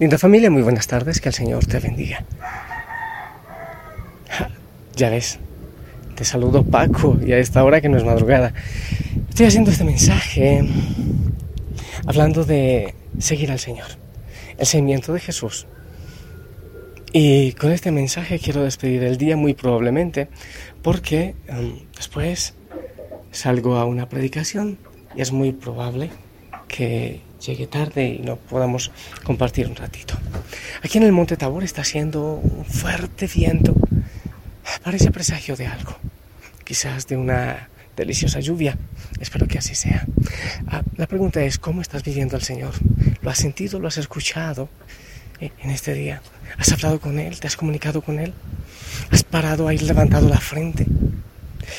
Linda familia, muy buenas tardes, que el Señor te bendiga. Ya ves, te saludo Paco y a esta hora que no es madrugada. Estoy haciendo este mensaje hablando de seguir al Señor, el seguimiento de Jesús. Y con este mensaje quiero despedir el día muy probablemente porque um, después salgo a una predicación y es muy probable que llegue tarde y no podamos compartir un ratito. Aquí en el Monte Tabor está haciendo un fuerte viento. Parece presagio de algo, quizás de una deliciosa lluvia. Espero que así sea. Ah, la pregunta es, ¿cómo estás viviendo al Señor? ¿Lo has sentido? ¿Lo has escuchado eh, en este día? ¿Has hablado con Él? ¿Te has comunicado con Él? ¿Has parado ahí levantado la frente?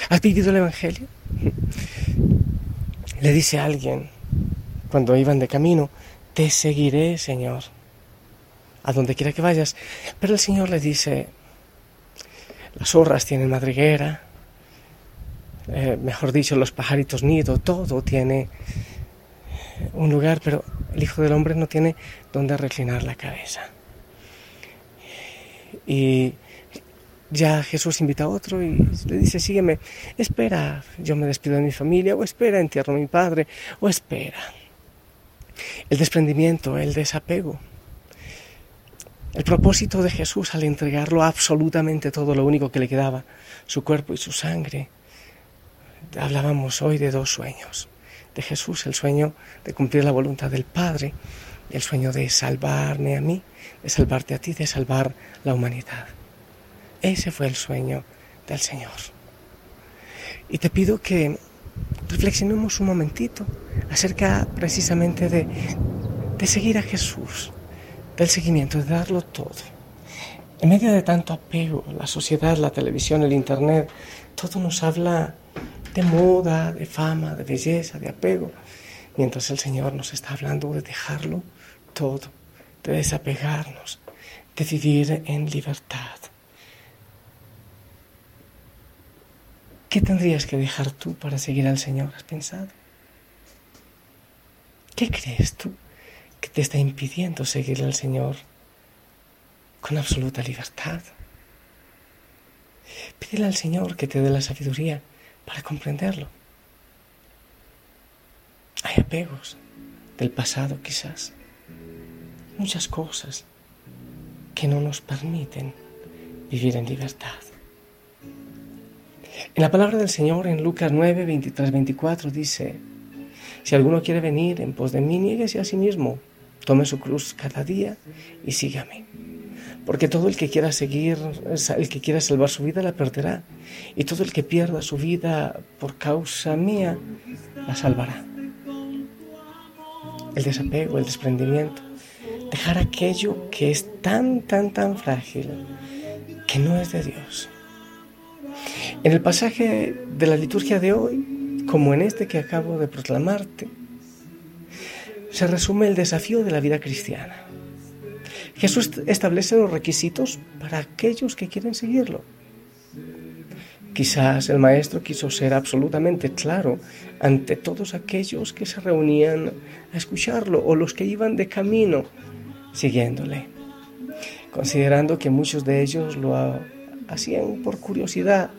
¿Has vivido el Evangelio? Le dice alguien, cuando iban de camino, te seguiré, Señor, a donde quiera que vayas. Pero el Señor le dice, las zorras tienen madriguera, eh, mejor dicho, los pajaritos nido, todo tiene un lugar, pero el Hijo del Hombre no tiene donde reclinar la cabeza. Y ya Jesús invita a otro y le dice, sígueme, espera, yo me despido de mi familia, o espera, entierro a mi padre, o espera el desprendimiento, el desapego. El propósito de Jesús al entregarlo absolutamente todo, lo único que le quedaba, su cuerpo y su sangre. Hablábamos hoy de dos sueños. De Jesús, el sueño de cumplir la voluntad del Padre, el sueño de salvarme a mí, de salvarte a ti, de salvar la humanidad. Ese fue el sueño del Señor. Y te pido que reflexionemos un momentito acerca precisamente de, de seguir a Jesús, del seguimiento, de darlo todo. En medio de tanto apego, la sociedad, la televisión, el Internet, todo nos habla de moda, de fama, de belleza, de apego, mientras el Señor nos está hablando de dejarlo todo, de desapegarnos, de vivir en libertad. ¿Qué tendrías que dejar tú para seguir al Señor? ¿Has pensado? ¿Qué crees tú que te está impidiendo seguir al Señor con absoluta libertad? Pídele al Señor que te dé la sabiduría para comprenderlo. Hay apegos del pasado quizás, muchas cosas que no nos permiten vivir en libertad. En la palabra del Señor en Lucas 9, 23, 24 dice, si alguno quiere venir en pos de mí, nieguese a sí mismo, tome su cruz cada día y sígame. Porque todo el que quiera seguir, el que quiera salvar su vida la perderá. Y todo el que pierda su vida por causa mía la salvará. El desapego, el desprendimiento. Dejar aquello que es tan, tan, tan frágil que no es de Dios. En el pasaje de la liturgia de hoy, como en este que acabo de proclamarte, se resume el desafío de la vida cristiana. Jesús establece los requisitos para aquellos que quieren seguirlo. Quizás el maestro quiso ser absolutamente claro ante todos aquellos que se reunían a escucharlo o los que iban de camino siguiéndole, considerando que muchos de ellos lo hacían por curiosidad,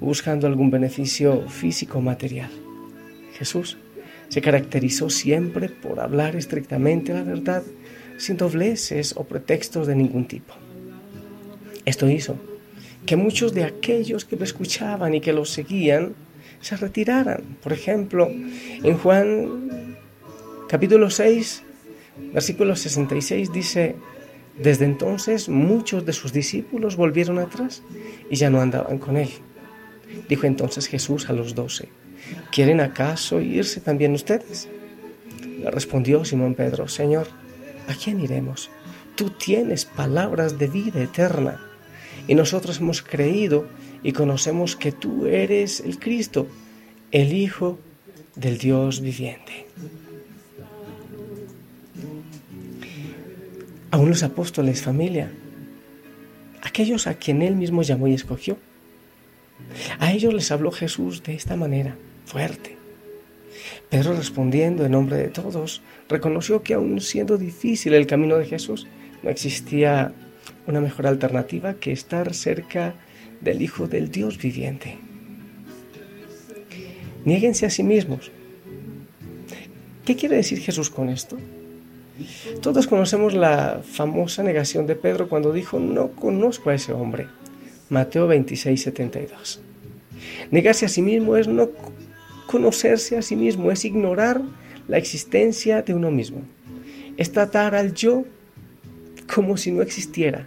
buscando algún beneficio físico material. Jesús se caracterizó siempre por hablar estrictamente la verdad, sin dobleces o pretextos de ningún tipo. Esto hizo que muchos de aquellos que lo escuchaban y que lo seguían se retiraran. Por ejemplo, en Juan capítulo 6, versículo 66 dice, desde entonces muchos de sus discípulos volvieron atrás y ya no andaban con él. Dijo entonces Jesús a los doce, ¿quieren acaso irse también ustedes? Le respondió Simón Pedro, Señor, ¿a quién iremos? Tú tienes palabras de vida eterna y nosotros hemos creído y conocemos que tú eres el Cristo, el Hijo del Dios viviente. Aún los apóstoles, familia, aquellos a quien él mismo llamó y escogió, a ellos les habló Jesús de esta manera, fuerte. Pedro respondiendo en nombre de todos, reconoció que aun siendo difícil el camino de Jesús, no existía una mejor alternativa que estar cerca del Hijo del Dios viviente. Niéguense a sí mismos. ¿Qué quiere decir Jesús con esto? Todos conocemos la famosa negación de Pedro cuando dijo, no conozco a ese hombre. Mateo 26, 72. Negarse a sí mismo es no conocerse a sí mismo, es ignorar la existencia de uno mismo. Es tratar al yo como si no existiera,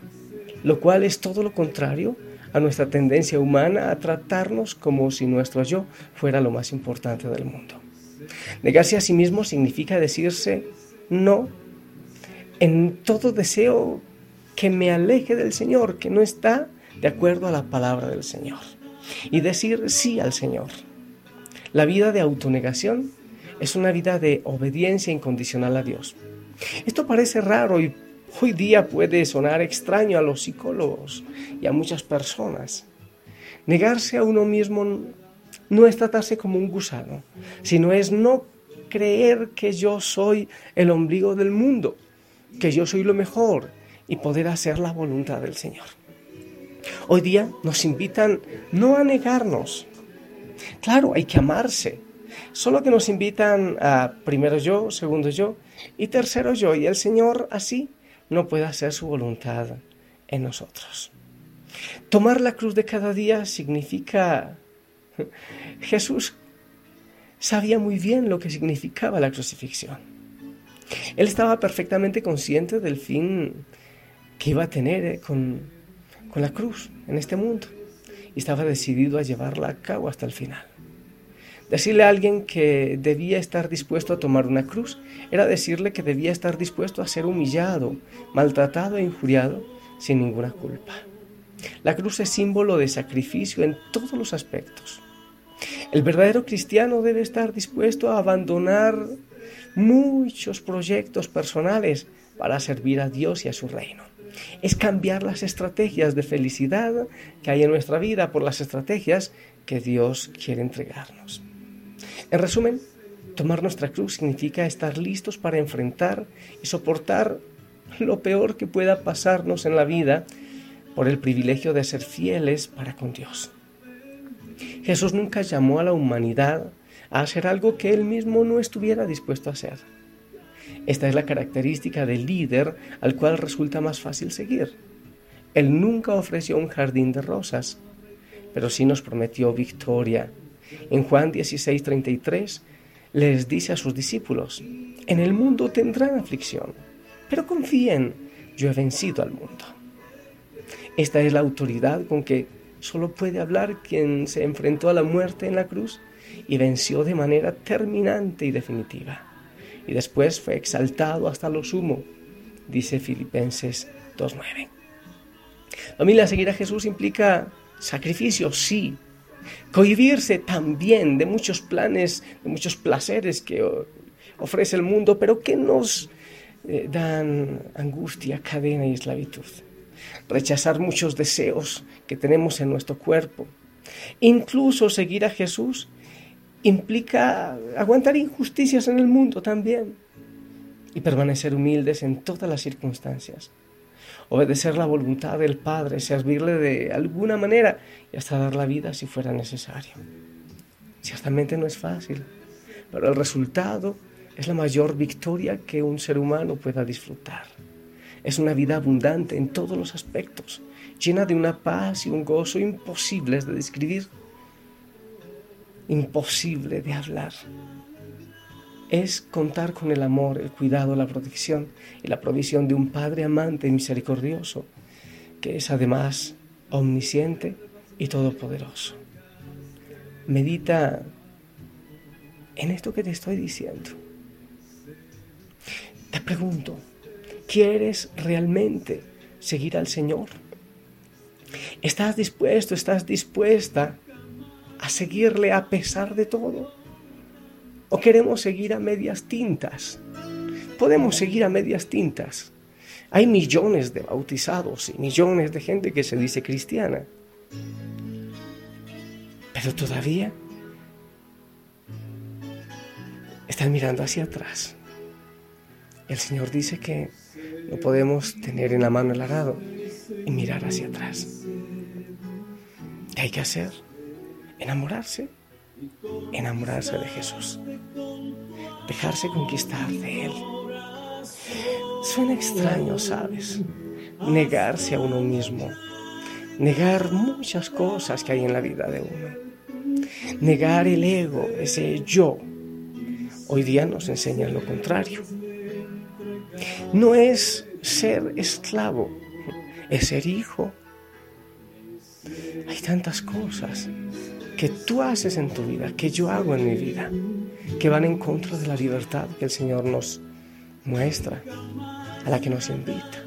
lo cual es todo lo contrario a nuestra tendencia humana a tratarnos como si nuestro yo fuera lo más importante del mundo. Negarse a sí mismo significa decirse no en todo deseo que me aleje del Señor, que no está de acuerdo a la palabra del Señor. Y decir sí al Señor. La vida de autonegación es una vida de obediencia incondicional a Dios. Esto parece raro y hoy día puede sonar extraño a los psicólogos y a muchas personas. Negarse a uno mismo no es tratarse como un gusano, sino es no creer que yo soy el ombligo del mundo, que yo soy lo mejor y poder hacer la voluntad del Señor. Hoy día nos invitan no a negarnos. Claro, hay que amarse. Solo que nos invitan a primero yo, segundo yo y tercero yo. Y el Señor así no puede hacer su voluntad en nosotros. Tomar la cruz de cada día significa... Jesús sabía muy bien lo que significaba la crucifixión. Él estaba perfectamente consciente del fin que iba a tener eh, con, con la cruz en este mundo y estaba decidido a llevarla a cabo hasta el final. Decirle a alguien que debía estar dispuesto a tomar una cruz era decirle que debía estar dispuesto a ser humillado, maltratado e injuriado sin ninguna culpa. La cruz es símbolo de sacrificio en todos los aspectos. El verdadero cristiano debe estar dispuesto a abandonar muchos proyectos personales para servir a Dios y a su reino. Es cambiar las estrategias de felicidad que hay en nuestra vida por las estrategias que Dios quiere entregarnos. En resumen, tomar nuestra cruz significa estar listos para enfrentar y soportar lo peor que pueda pasarnos en la vida por el privilegio de ser fieles para con Dios. Jesús nunca llamó a la humanidad a hacer algo que él mismo no estuviera dispuesto a hacer. Esta es la característica del líder al cual resulta más fácil seguir. Él nunca ofreció un jardín de rosas, pero sí nos prometió victoria. En Juan 16:33 les dice a sus discípulos, en el mundo tendrán aflicción, pero confíen, yo he vencido al mundo. Esta es la autoridad con que solo puede hablar quien se enfrentó a la muerte en la cruz y venció de manera terminante y definitiva. Y después fue exaltado hasta lo sumo, dice Filipenses 2.9. Familia, seguir a Jesús implica sacrificio, sí. Cohibirse también de muchos planes, de muchos placeres que ofrece el mundo, pero que nos eh, dan angustia, cadena y esclavitud. Rechazar muchos deseos que tenemos en nuestro cuerpo. Incluso seguir a Jesús implica aguantar injusticias en el mundo también y permanecer humildes en todas las circunstancias. Obedecer la voluntad del Padre, servirle de alguna manera y hasta dar la vida si fuera necesario. Ciertamente no es fácil, pero el resultado es la mayor victoria que un ser humano pueda disfrutar. Es una vida abundante en todos los aspectos, llena de una paz y un gozo imposibles de describir imposible de hablar. Es contar con el amor, el cuidado, la protección y la provisión de un Padre amante y misericordioso, que es además omnisciente y todopoderoso. Medita en esto que te estoy diciendo. Te pregunto, ¿quieres realmente seguir al Señor? ¿Estás dispuesto, estás dispuesta seguirle a pesar de todo? ¿O queremos seguir a medias tintas? Podemos seguir a medias tintas. Hay millones de bautizados y millones de gente que se dice cristiana. Pero todavía están mirando hacia atrás. El Señor dice que no podemos tener en la mano el arado y mirar hacia atrás. ¿Qué hay que hacer? Enamorarse. Enamorarse de Jesús. Dejarse conquistar de Él. Suena extraño, ¿sabes? Negarse a uno mismo. Negar muchas cosas que hay en la vida de uno. Negar el ego, ese yo. Hoy día nos enseñan lo contrario. No es ser esclavo, es ser hijo. Hay tantas cosas que tú haces en tu vida, que yo hago en mi vida, que van en contra de la libertad que el Señor nos muestra, a la que nos invita.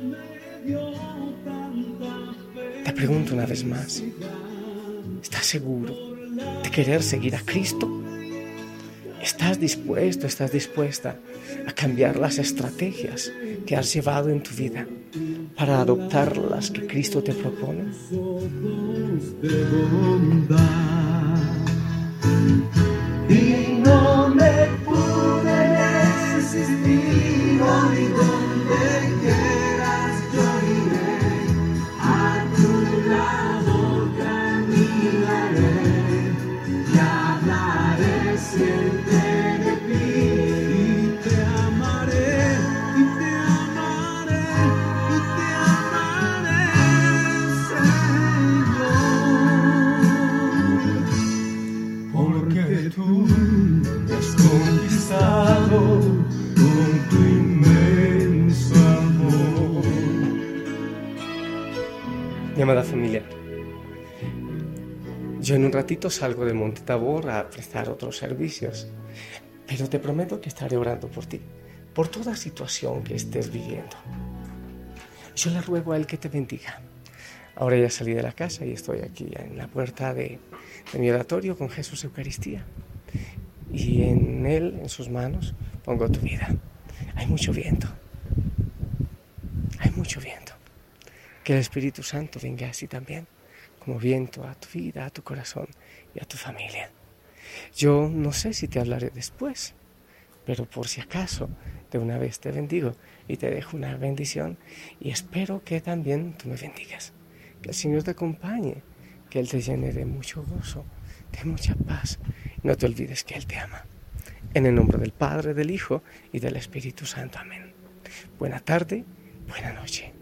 Te pregunto una vez más, ¿estás seguro de querer seguir a Cristo? ¿Estás dispuesto, estás dispuesta a cambiar las estrategias que has llevado en tu vida para adoptar las que Cristo te propone? Mi amada familia, yo en un ratito salgo de Monte Tabor a prestar otros servicios, pero te prometo que estaré orando por ti, por toda situación que estés viviendo. Yo le ruego a Él que te bendiga. Ahora ya salí de la casa y estoy aquí en la puerta de, de mi oratorio con Jesús Eucaristía. Y en Él, en sus manos, pongo tu vida. Hay mucho viento. Hay mucho viento. Que el Espíritu Santo venga así también, como viento a tu vida, a tu corazón y a tu familia. Yo no sé si te hablaré después, pero por si acaso, de una vez te bendigo y te dejo una bendición y espero que también tú me bendigas. Que el Señor te acompañe, que Él te llene mucho gozo, de mucha paz. No te olvides que Él te ama. En el nombre del Padre, del Hijo y del Espíritu Santo. Amén. Buena tarde, buena noche.